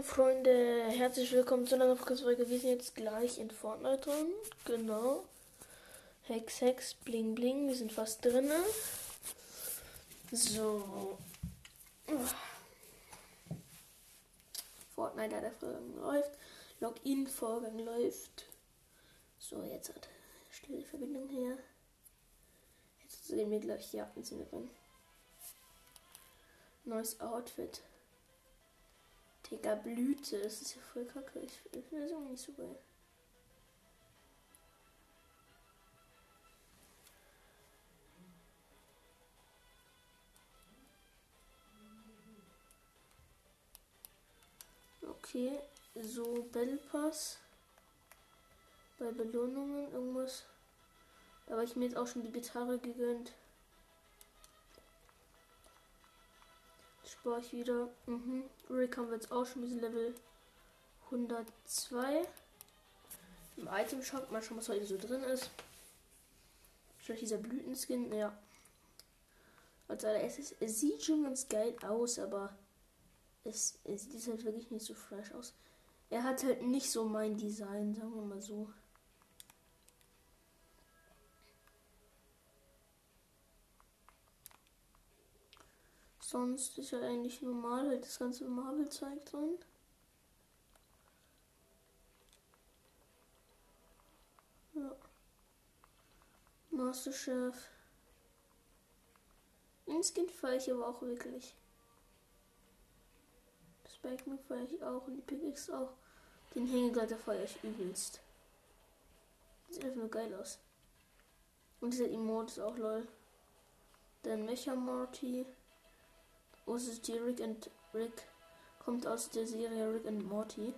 Moin Freunde, herzlich willkommen zu einer Folge. Wir sind jetzt gleich in Fortnite drin. Genau. Hex, Hex, Bling, Bling. Wir sind fast drin. So. Fortnite der Vorgang läuft. Login-Vorgang läuft. So, jetzt hat stelle die Verbindung her. Jetzt sehen wir gleich, ja, jetzt sind wir drin. Neues Outfit. Digga, Blüte. Das ist ja voll kacke. Ich, finde das irgendwie nicht so geil. Okay, so Battle Pass. Bei Belohnungen irgendwas. Da habe ich mir jetzt auch schon die Gitarre gegönnt. Spare ich wieder. Mhm. Rick haben wir jetzt auch schon diesen Level 102. Im Item Shop mal schon, was heute so drin ist. Vielleicht dieser Blütenskin, ja. Als allererstes, es sieht schon ganz geil aus, aber es, es sieht halt wirklich nicht so fresh aus. Er hat halt nicht so mein Design, sagen wir mal so. Sonst ist ja eigentlich normal halt das ganze Marvel-Zeug drin. Ja. Masterchef. Den Skin feiere ich aber auch wirklich. Das Backman feiere ich auch und die Pickaxe auch. Den Hängegleiter feiere ich übelst. Sieht einfach nur geil aus. Und dieser Emote ist auch lol. Dann Mecha Morty. OST Rick and Rick kommt aus der Serie Rick and Morty.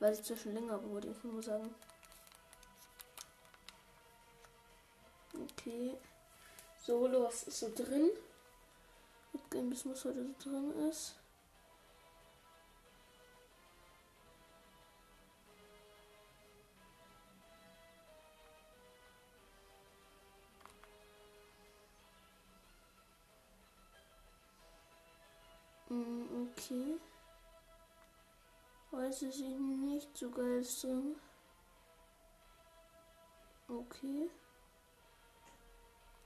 Weiß ich zwar schon länger, wollte ich nur sagen. Okay. Solo, was ist so drin? Mitgehen, bis was heute so drin ist. Mm, okay. Weiß ich nicht so geil drin. Okay.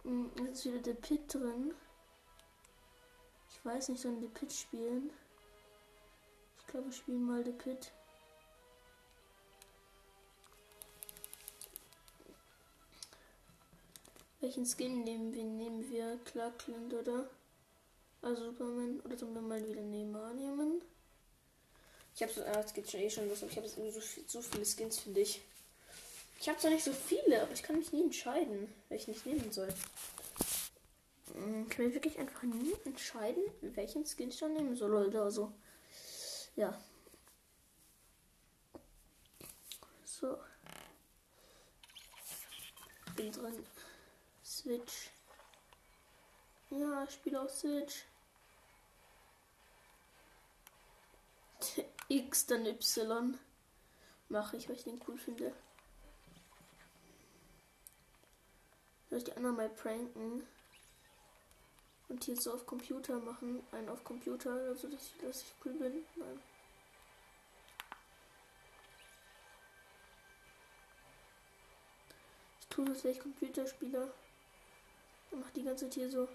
Mm, jetzt ist wieder der Pit drin. Ich weiß nicht, sollen wir Pit spielen? Ich glaube, wir spielen mal The Pit. Welchen Skin nehmen wir? Nehmen wir Clark Clint, oder? Also Superman oder sollen wir mal wieder Neymar nehmen? Ich habe so, ah, es geht schon eh schon los, aber ich habe so, so viele Skins für dich. Ich habe zwar nicht so viele, aber ich kann mich nie entscheiden, welchen ich nehmen soll. Hm, ich kann mir wirklich einfach nie entscheiden, welchen Skin ich dann nehmen soll oder so. Ja. So. Bin drin. Switch. Ja, ich spiele auf Switch. X, dann Y. Mache ich, weil ich den cool finde. Soll ich die anderen mal pranken? Und hier so auf Computer machen? Einen auf Computer, also dass ich, dass ich cool bin? Nein. Ich tue das, wäre ich Computerspieler. Und mach die ganze Zeit hier so.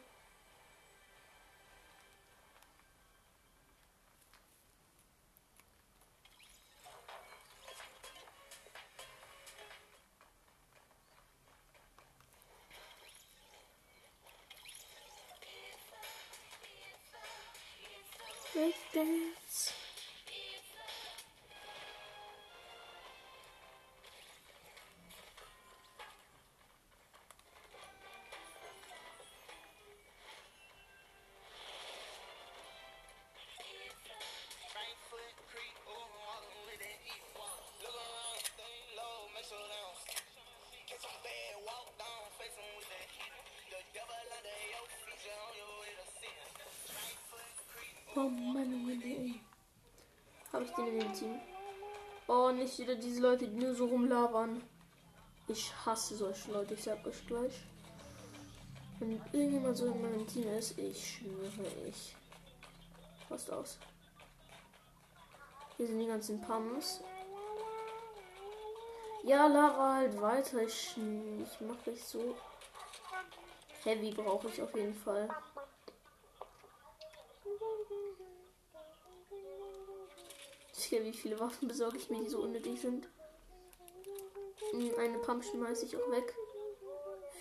Den in dem Team? Oh, nicht wieder diese Leute, die nur so rumlabern. Ich hasse solche Leute, ich sag euch gleich. Wenn irgendjemand so in meinem Team ist, ich schwöre, ich. Passt aus. Hier sind die ganzen Pumps. Ja, Lava halt weiter. Ich, ich mache nicht so. Heavy brauche ich auf jeden Fall. Ich wie viele Waffen besorge ich mir, die so unnötig sind. Hm, eine Pump schmeiße ich auch weg.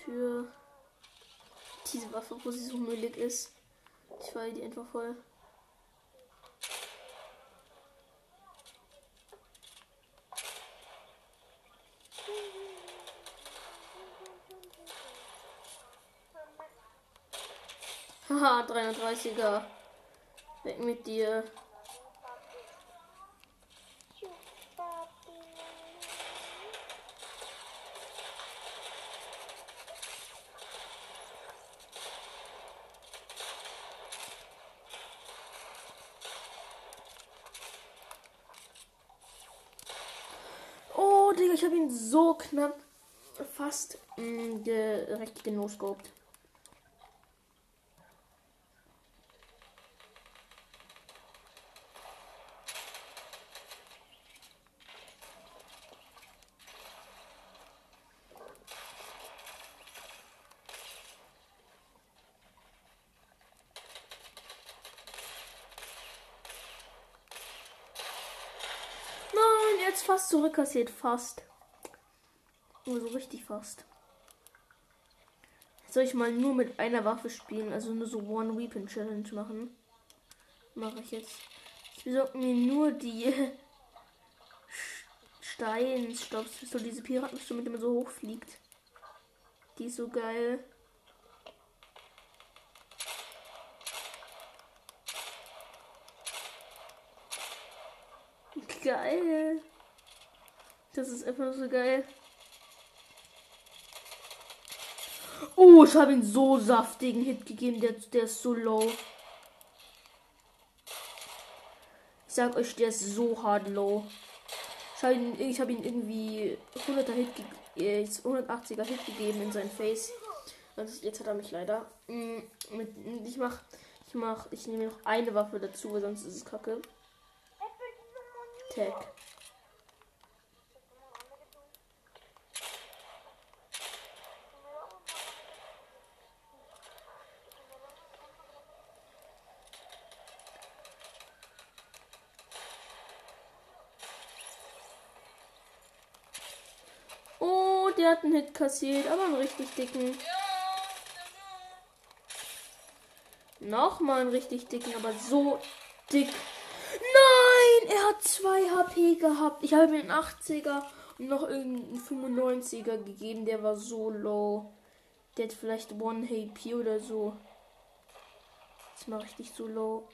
Für diese Waffe, wo sie so müllig ist. Ich feiere die einfach voll. Haha, 330er. Weg mit dir. Oh, Digga, ich habe ihn so knapp fast mh, mm, direkt genoscoped. fast zurückkassiert. Fast. Nur so richtig fast. Soll ich mal nur mit einer Waffe spielen? Also nur so One Weapon Challenge machen? Mache ich jetzt. Ich besorge mir nur die Steinstops. So diese Piratenstimme, mit dem man so hoch fliegt. Die ist so geil. Geil. Das ist einfach so geil. Oh, ich habe ihn so saftigen Hit gegeben. Der, der ist so low. Ich sag euch, der ist so hart low. Ich habe ihn, hab ihn irgendwie 100er Hit, 180er äh, Hit gegeben in sein Face. Jetzt hat er mich leider. Mm, ich mach, ich mach, ich nehme noch eine Waffe dazu, weil sonst ist es kacke. Tag. der hat einen Hit kassiert, aber einen richtig dicken. Nochmal einen richtig dicken, aber so dick. Nein, er hat 2 HP gehabt. Ich habe mir einen 80er und noch irgendeinen 95er gegeben. Der war so low. Der hat vielleicht 1 HP oder so. Das mache ich nicht so low.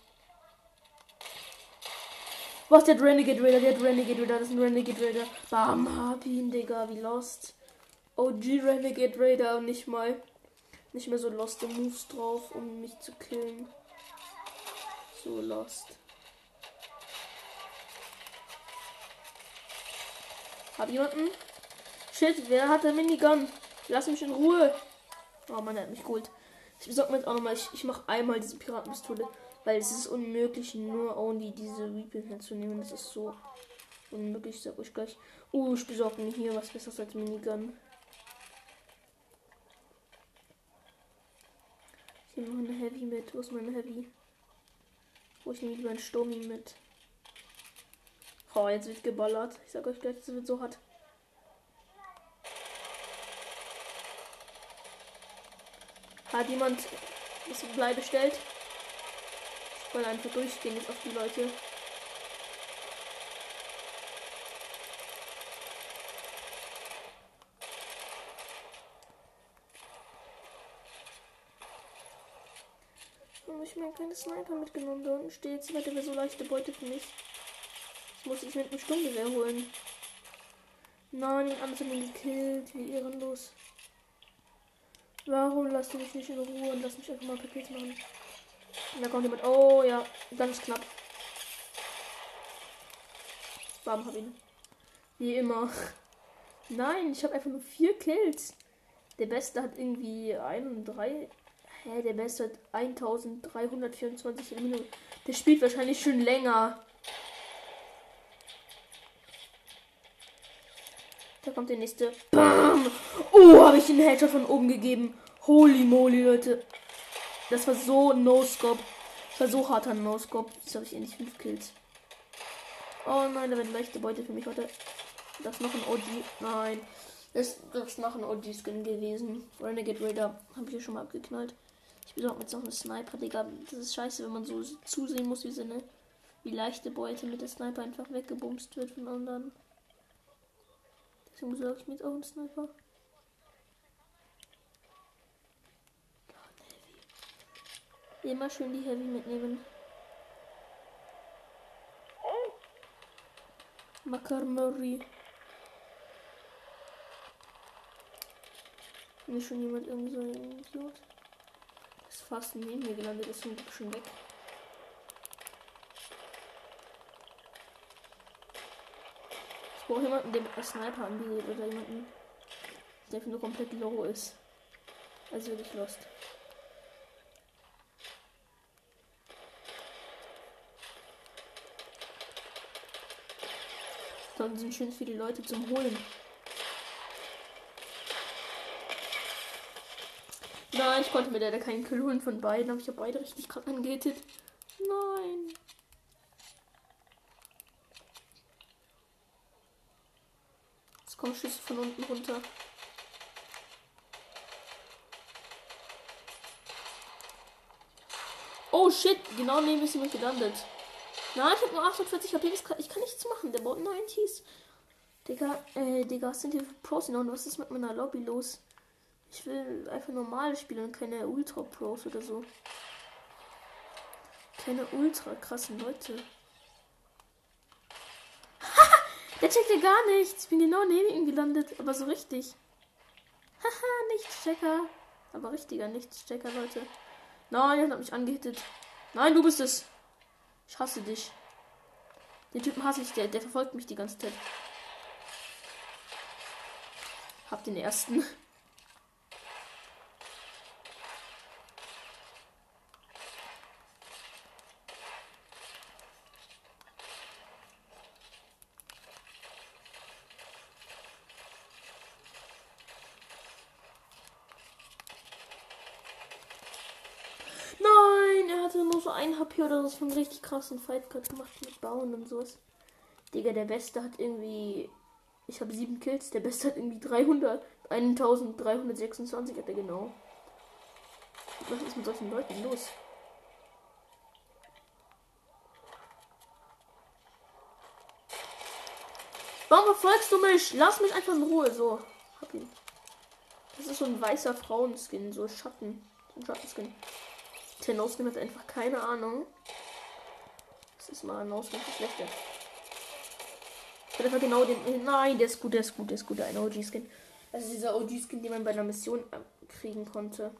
Was, der hat Renegade Raider, der hat Renegade Raider, das ist ein Renegade Raider. Bam, hab ihn, Digga, wie lost. OG Renegade Raider und nicht mal nicht mehr so lost Moves drauf, um mich zu killen. So lost. Hab jemanden? Shit, wer hat der Minigun? Lass mich in Ruhe. Oh man, er hat mich geholt. Ich besorge mir jetzt auch nochmal. Ich, ich mache einmal diese Piratenpistole. Weil es ist unmöglich, nur only diese Weapon herzunehmen. Das ist so unmöglich, sag ich gleich. Uh, ich besorge mir hier was Besseres als Minigun. Nehme eine Heavy mit. Wo ist meine Heavy? Wo ich nehme lieber einen Sturmi mit. Oh, jetzt wird geballert. Ich sag euch gleich, es wird so hart. Hat jemand das Blei bestellt? Ich wollte einfach durchgehen jetzt auf die Leute. ich mir keine Sniper mitgenommen. Da unten steht, sie hatte so leichte Beute für mich. Ich muss ich mit einem Sturmgewehr holen. Nein, die anderen sind gekillt. Wie ehrenlos. Warum lasst du mich nicht in Ruhe und lass mich einfach mal Pakete machen? Da kommt jemand. Oh ja, ganz knapp. Bam, hab ihn. Wie immer. Nein, ich habe einfach nur vier Kills. Der Beste hat irgendwie ein und drei Hä, der Beste hat 1324 in Minute. Der spielt wahrscheinlich schon länger. Da kommt der nächste. Bam! Oh, habe ich den Headshot von oben gegeben. Holy moly, Leute. Das war so ein No-Scope. Das war so harter No-Scope. Jetzt habe ich endlich 5 Kills. Oh nein, da wird leichte Beute für mich heute. Das ist noch ein OG. Nein. Das, das ist noch ein OG-Skin gewesen. Renegade Raider. Habe ich hier schon mal abgeknallt. Ich besorge jetzt noch eine Sniper, Digga. Das ist scheiße, wenn man so zusehen muss, wie so eine wie leichte Beute mit der Sniper einfach weggebumst wird von anderen. Deswegen besorge ich mir jetzt auch einen Sniper. Immer schön die Heavy mitnehmen. Makar Murray. Mir schon jemand irgendwie so ein Idiot. Das ist fast neben mir gelandet, ist Glück schon weg. Ich brauche jemanden, der mit einer Sniper anbietet oder jemanden, der einfach nur komplett low ist. Also wirklich lost. Dann sind schön viele Leute zum Holen. Nein, ich konnte mir leider keinen Kill holen von beiden, aber ich habe beide richtig gerade angehittet. Nein. Jetzt kommen Schüsse von unten runter. Oh shit, genau neben ist jemand gelandet. Nein, ich habe nur 48 HP, kann, ich kann nichts machen. Der baut 90s. Digga, äh, Digga, was sind hier für Pros und was ist mit meiner Lobby los? Ich will einfach normale spielen und keine Ultra Pros oder so. Keine ultra krassen Leute. Der checkt ja gar nichts. Ich bin genau neben ihm gelandet, aber so richtig. Haha, Nichtschecker. Aber richtiger Nichtschecker, Leute. Nein, er hat mich angehittet. Nein, du bist es. Ich hasse dich. Den Typen hasse ich, der, der verfolgt mich die ganze Zeit. Hab den ersten. Nein, er hatte HP oder so von richtig krassen Fight gerade gemacht mit Bauen und sowas. Digga, der Beste hat irgendwie. Ich habe sieben Kills, der Beste hat irgendwie 300. 1326 hat er genau. Was ist mit solchen Leuten los? Warum verfolgst du mich? Lass mich einfach in Ruhe. So. Hab ihn. Das ist so ein weißer Frauenskin, so Schatten. So ein Schattenskin. Der No-Skin hat einfach keine Ahnung. Das ist mal ein No-Skin für schlechter. Ich hat einfach genau den. Nein, der ist gut, der ist gut, der ist gut, ein OG-Skin. Das ist dieser OG-Skin, den man bei einer Mission kriegen konnte.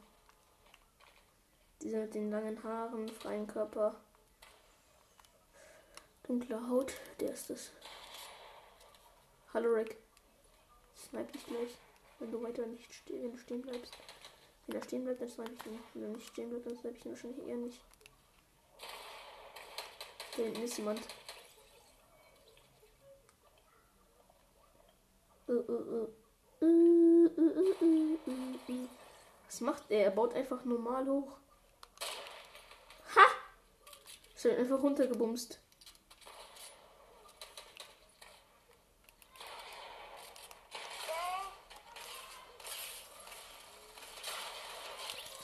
Dieser mit den langen Haaren, freien Körper. Dunkle Haut, der ist das. Hallo Rick. Snipe dich gleich, wenn du weiter nicht stehen, stehen bleibst. Wenn er stehen bleibt, dann snipe ich ihn. Wenn er nicht stehen bleibt, dann snipe ich ihn wahrscheinlich eher nicht. Da hinten ist jemand. Uh, uh, uh. Was macht er? Er baut einfach normal hoch. Ha! Ist einfach runtergebumst.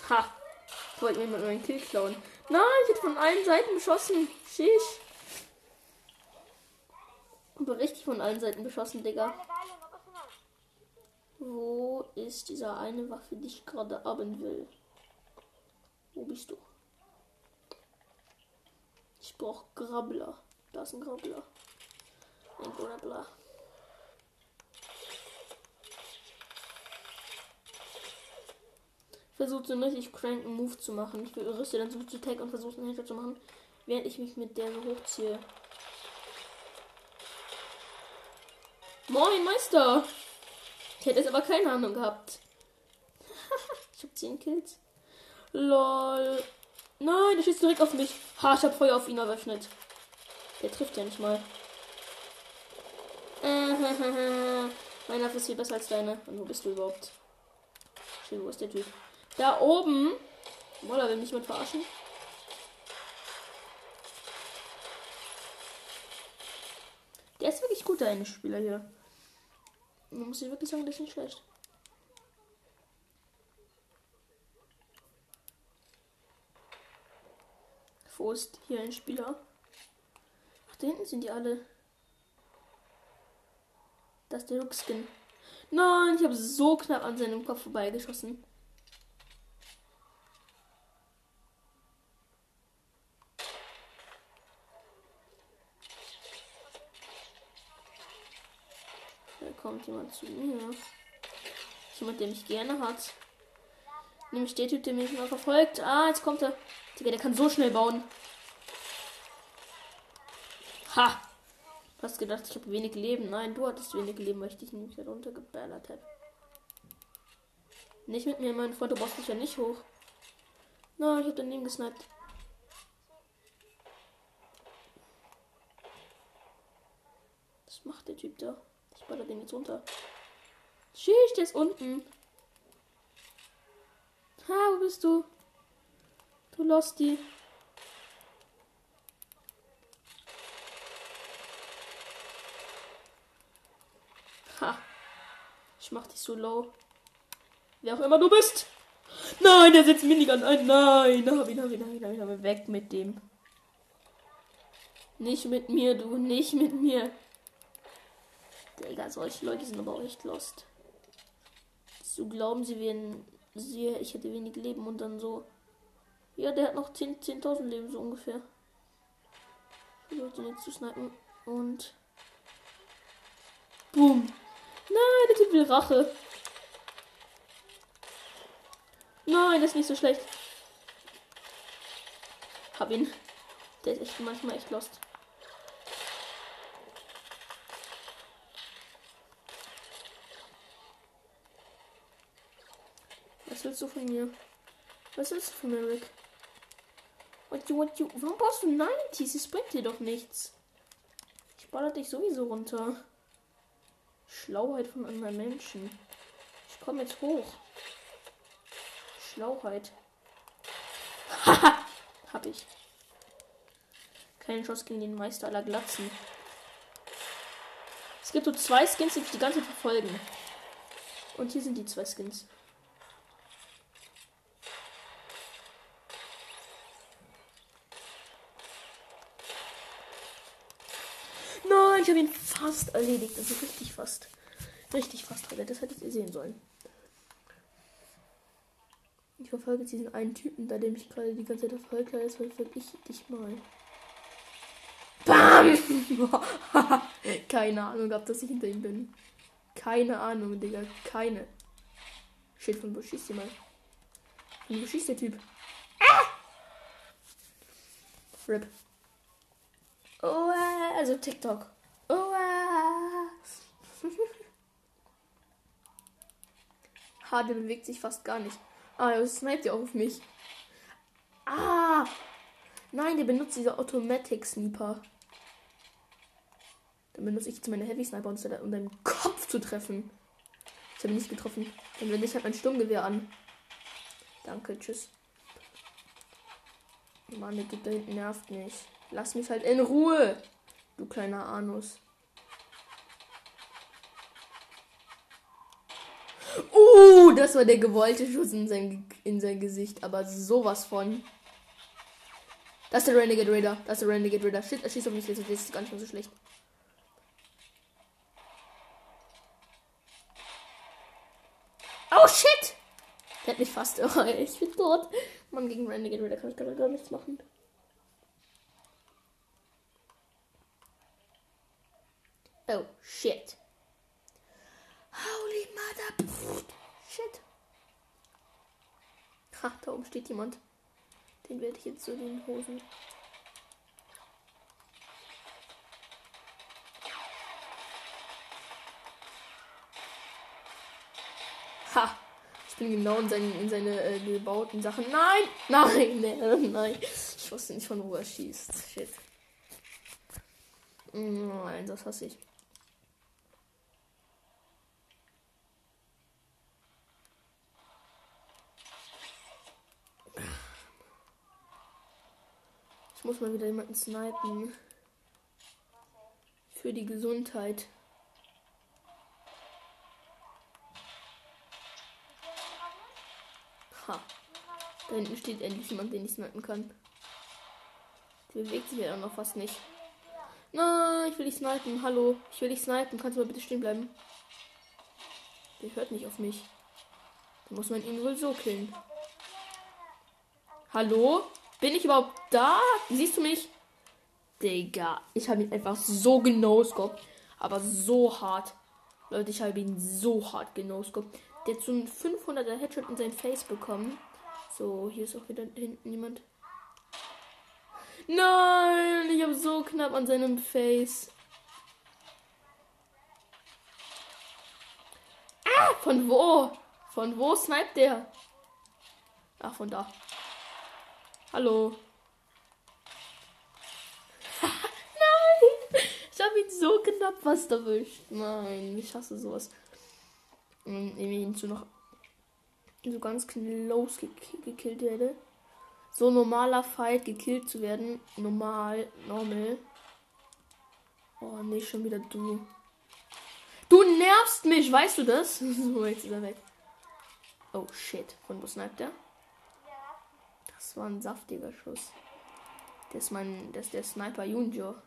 Ha! Ich wollte mir mal meinen Kill klauen. Nein, ich hätte von allen Seiten beschossen. Schisch. Aber richtig von allen Seiten beschossen, Digga. Wo ist dieser eine Waffe, die ich gerade haben will? Wo bist du? Ich brauche Grabbler. Da ist ein Grabbler. Ein Grabbler. Versucht so einen richtig cranken Move zu machen. Ich rüste dann so zu Tag und versuche einen Headshot zu machen, während ich mich mit der so hochziehe. Moin, Meister! Ich hätte jetzt aber keine Ahnung gehabt. ich habe 10 Kills. Lol. Nein, der schießt direkt auf mich. Ha, ich habe Feuer auf ihn eröffnet. Der trifft ja nicht mal. Meine Waffe ist viel besser als deine. Und wo bist du überhaupt? Schön, wo ist der Typ? Da oben. Wolla, will mich jemand verarschen? Der ist wirklich gut, der eine Spieler hier. Man muss ich wirklich sagen, der ist nicht schlecht. Wo ist hier ein Spieler? Ach, da hinten sind die alle. Das ist der Rückskin. Nein, ich habe so knapp an seinem Kopf vorbeigeschossen. Da kommt jemand zu mir. Jemand, der mich gerne hat. Nämlich der Typ, der mich immer verfolgt. Ah, jetzt kommt er. Digga, der kann so schnell bauen. Ha! Hast gedacht, ich habe wenig Leben. Nein, du hattest wenig Leben, weil ich dich nämlich runtergeballert habe. Nicht mit mir, mein Freund, du brauchst dich ja nicht hoch. Nein, ich habe daneben gesniped. Was macht der Typ da? Baller den jetzt runter. Tschüss, der ist unten. Ha, wo bist du? Du Losty. Ha. Ich mach dich so low. Wer auch immer du bist. Nein, der setzt Minigun ein. Nein, ihn, hab ihn, hab ihn. Weg mit dem. Nicht mit mir, du, nicht mit mir. Digga, solche Leute sind aber auch echt lost. So glauben sie, wenn sie, ich hätte wenig Leben und dann so. Ja, der hat noch 10.000 10 Leben so ungefähr. Ich den jetzt zu snipen und. Boom. Nein, der Typ will Rache. Nein, das ist nicht so schlecht. Hab ihn. Der ist echt manchmal echt lost. Was willst du von mir? Was willst du von mir, Rick? What you, what you? Warum brauchst du 90? Es bringt dir doch nichts. Ich baller dich sowieso runter. Schlauheit von anderen Menschen. Ich komme jetzt hoch. Schlauheit. Haha! Hab ich. Keine Chance gegen den Meister aller Glatzen. Es gibt so zwei Skins, die mich die ganze Zeit verfolgen. Und hier sind die zwei Skins. Nein, ich habe ihn fast erledigt. Also richtig fast. Richtig fast, Alter. Das hättet ihr sehen sollen. Ich verfolge jetzt diesen einen Typen, da der mich gerade die ganze Zeit verfolgt hat. Jetzt verfolge ich dich mal. Bam! Keine Ahnung, ob dass ich hinter ihm bin. Keine Ahnung, Digga. Keine. Shit, von wo schießt jemand? Von wo schießt der Typ? Ah! Rip. Oh, äh, also TikTok. Oh, äh. Ha, der bewegt sich fast gar nicht. Ah, er sniped ja auch auf mich. Ah! Nein, der benutzt diese Automatic Sniper. Dann benutze ich jetzt meine Heavy Sniper, um deinen Kopf zu treffen. Ich habe nicht getroffen. Dann wende ich halt mein Sturmgewehr an. Danke, tschüss. Mann, der Typ da hinten nervt mich. Lass mich halt in Ruhe, du kleiner Anus. Uh, das war der gewollte Schuss in sein, in sein Gesicht, aber sowas von. Das ist der Renegade Raider. Das ist der Renegade Raider. Shit, er schießt auf mich jetzt. Das ist gar nicht mehr so schlecht. Oh shit! Der hat mich fast. Oh, ich bin tot. Mann, gegen Renegade Raider kann ich gar nichts machen. Oh shit. Holy mother. Shit. Ha, jemand. Den werde ich jetzt so den Hosen. Ha! Ich bin genau in, seinen, in seine äh, gebauten Sachen. Nein! Nein! Nein! Nein! Ich wusste nicht, von wo er schießt. Shit. Nein, das hasse ich. Muss mal wieder jemanden snipen. Für die Gesundheit. Ha. Da hinten steht endlich jemand, den ich snipen kann. Der bewegt sich ja auch noch fast nicht. Nein, ich will dich snipen. Hallo, ich will dich snipen. Kannst du mal bitte stehen bleiben? Der hört nicht auf mich. Da muss man ihn wohl so killen. Hallo? Bin ich überhaupt da? Siehst du mich? Digga, ich habe ihn einfach so genoscoped. Aber so hart. Leute, ich habe ihn so hart genoscoped. Der hat so einen 500er Headshot in sein Face bekommen. So, hier ist auch wieder hinten jemand. Nein, ich habe so knapp an seinem Face. Ah, von wo? Von wo sniped der? Ach, von da. Hallo. Nein! Ich habe ihn so knapp was erwischt. Nein, ich hasse sowas. Und ihn zu noch so ganz close gek gekillt werde. So normaler Fight gekillt zu werden. Normal, normal. Oh nee, schon wieder du. Du nervst mich, weißt du das? so, jetzt ist er weg. Oh shit. Von wo sniped er? War ein saftiger Schuss. Das ist mein. Das ist der Sniper Junior.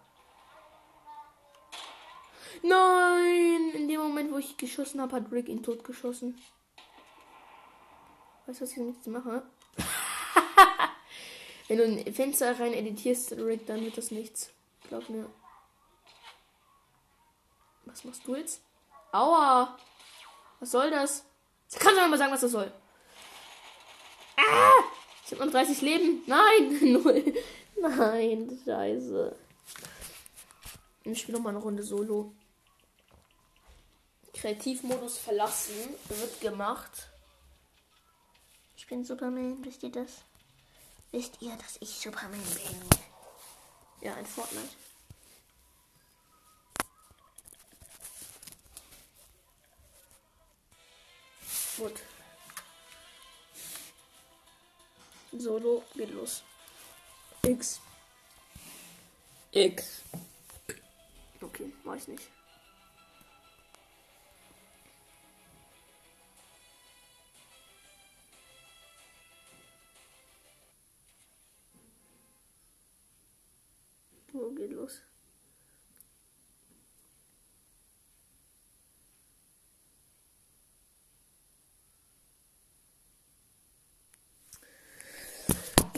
Nein! In dem Moment, wo ich geschossen habe, hat Rick ihn totgeschossen. Weißt du, was ich jetzt mache? Wenn du ein Fenster rein editierst, Rick, dann wird das nichts. Glaub mir. Was machst du jetzt? Aua! Was soll das? Kannst du mal sagen, was das soll? Ich habe noch 30 Leben. Nein! Null. Nein, scheiße. Ich spiele noch mal eine Runde Solo. Kreativmodus verlassen wird gemacht. Ich bin Superman, wisst ihr das? Wisst ihr, dass ich Superman bin? Ja, ein Fortnite. Gut. Solo geht los. X. X. Okay, weiß nicht. Wo geht los?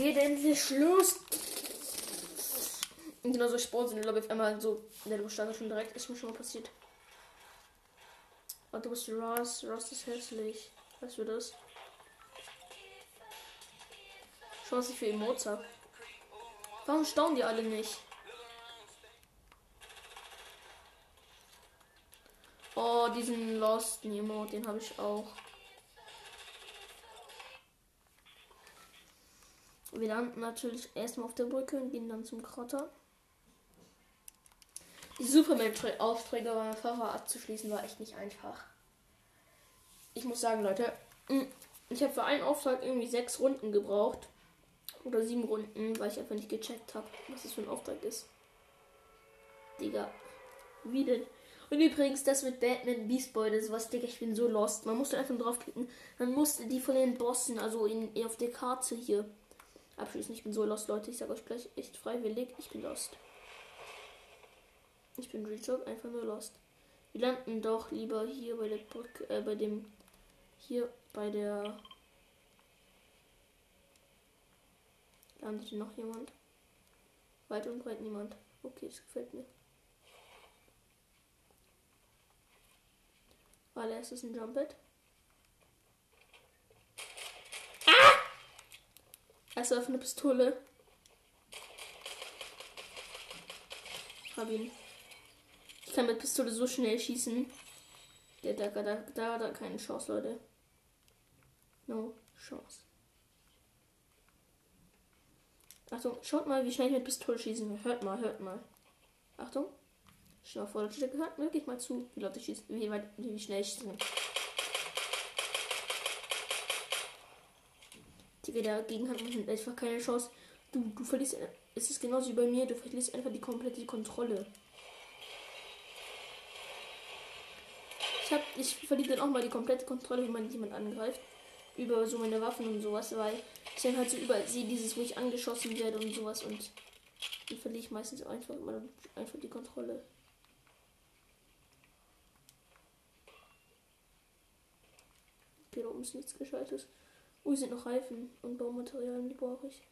Geht endlich los. Und genau so Sport sind, glaube ich, einmal so. Ne, du standest schon direkt, ist mir schon mal passiert. Oh, du bist Ross. Ross ist hässlich. Weißt du das? Schau, was ich für Emotes habe. Warum staunen die alle nicht? Oh, diesen Lost Nemo, den habe ich auch. Wir landen natürlich erstmal auf der Brücke und gehen dann zum Krotter. Die Superman-Aufträge bei meinem Fahrer abzuschließen war echt nicht einfach. Ich muss sagen, Leute, mm, ich habe für einen Auftrag irgendwie sechs Runden gebraucht. Oder sieben Runden, weil ich einfach nicht gecheckt habe, was das für ein Auftrag ist. Digga. Wie denn? Und übrigens, das mit Batman Beast Boy, das ist was, Digga, ich bin so lost. Man musste einfach draufklicken. Dann musste die von den Bossen, also in, auf der Karte hier, abschließen. Ich bin so lost, Leute. Ich sage euch gleich echt freiwillig, ich bin lost. Ich bin Real einfach nur lost. Wir landen doch lieber hier bei der Brücke, äh, bei dem, hier bei der Landet hier noch jemand? Weit und breit niemand. Okay, es gefällt mir. Allererstes ein Jumpet. Also auf eine Pistole. Hab ihn. Ich kann mit Pistole so schnell schießen. Der da, da, da, da keine Chance, Leute. No Chance. Achtung, schaut mal, wie schnell ich mit Pistole schießen. Hört mal, hört mal. Achtung. Schau vor, der gehört wirklich mal zu, wie Leute schießen, wie, weit, wie schnell ich schieße. Die dagegen hat man einfach keine Chance. Du, du verlierst. Es ist genauso wie bei mir, du verlierst einfach die komplette Kontrolle. Ich, hab, ich verliere dann auch mal die komplette Kontrolle, wenn man jemand angreift. Über so meine Waffen und sowas, weil ich dann halt so überall sehe, dieses, wo ich angeschossen werde und sowas und dann verliere ich meistens einfach immer einfach die Kontrolle. Da oben ist nichts Gescheites. Oh, sind noch Reifen und Baumaterialien, die brauche ich.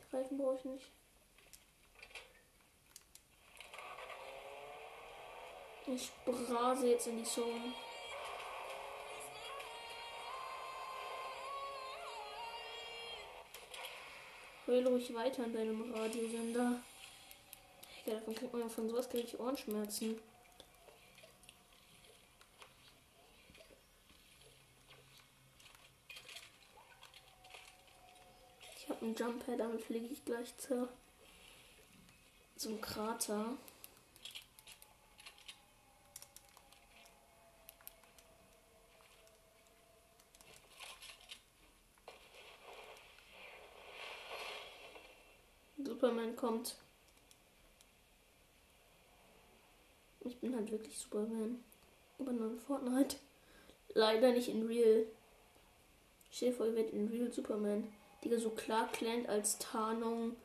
Die Reifen brauche ich nicht. Ich brase jetzt in die Zone. Heul ruhig weiter an deinem Radiosender. Ja, davon kriegt man von sowas Ohrenschmerzen. Ich habe einen Jumper, damit fliege ich gleich zu zum Krater. Superman kommt. Ich bin halt wirklich Superman. Aber nur in Fortnite. Leider nicht in Real. Stell dir in Real Superman. Digga, so klar Clan als Tarnung.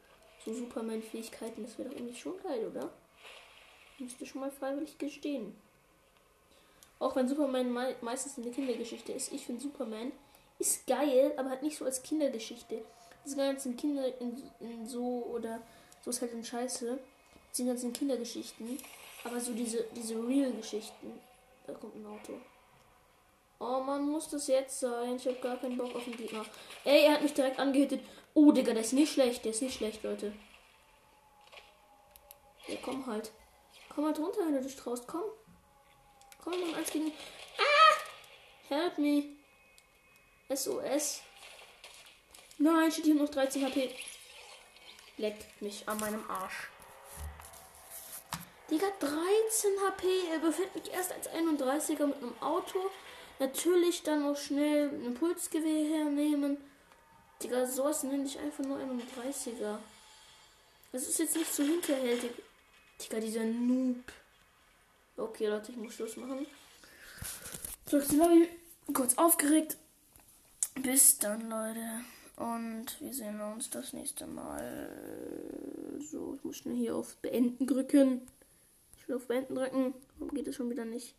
So Superman-Fähigkeiten. Das wäre doch irgendwie schon geil, oder? Müsste schon mal freiwillig gestehen. Auch wenn Superman me meistens eine Kindergeschichte ist. Ich finde Superman ist geil, aber halt nicht so als Kindergeschichte diese ganzen Kinder in, in so oder so ist halt in Scheiße. Diese ganzen Kindergeschichten. Aber so diese, diese Real-Geschichten. Da kommt ein Auto. Oh man, muss das jetzt sein? Ich habe gar keinen Bock auf den Gegner. Ey, er hat mich direkt angehittet. Oh, Digga, der ist nicht schlecht. Der ist nicht schlecht, Leute. Ja, komm halt. Komm halt runter, wenn du dich traust. Komm. Komm, dann als gegen. Ah! Help me. SOS. Nein, steht hier noch 13 HP. Leckt mich an meinem Arsch. Digga, 13 HP. Er befindet mich erst als 31er mit einem Auto. Natürlich dann noch schnell ein Impulsgewehr hernehmen. Digga, sowas nenne ich einfach nur 31er. Das ist jetzt nicht so hinterhältig. Digga, dieser Noob. Okay, Leute, ich muss Schluss machen. Zurück zu Lobby. Kurz aufgeregt. Bis dann, Leute. Und wir sehen uns das nächste Mal. So, ich muss nur hier auf Beenden drücken. Ich will auf Beenden drücken. Warum geht es schon wieder nicht?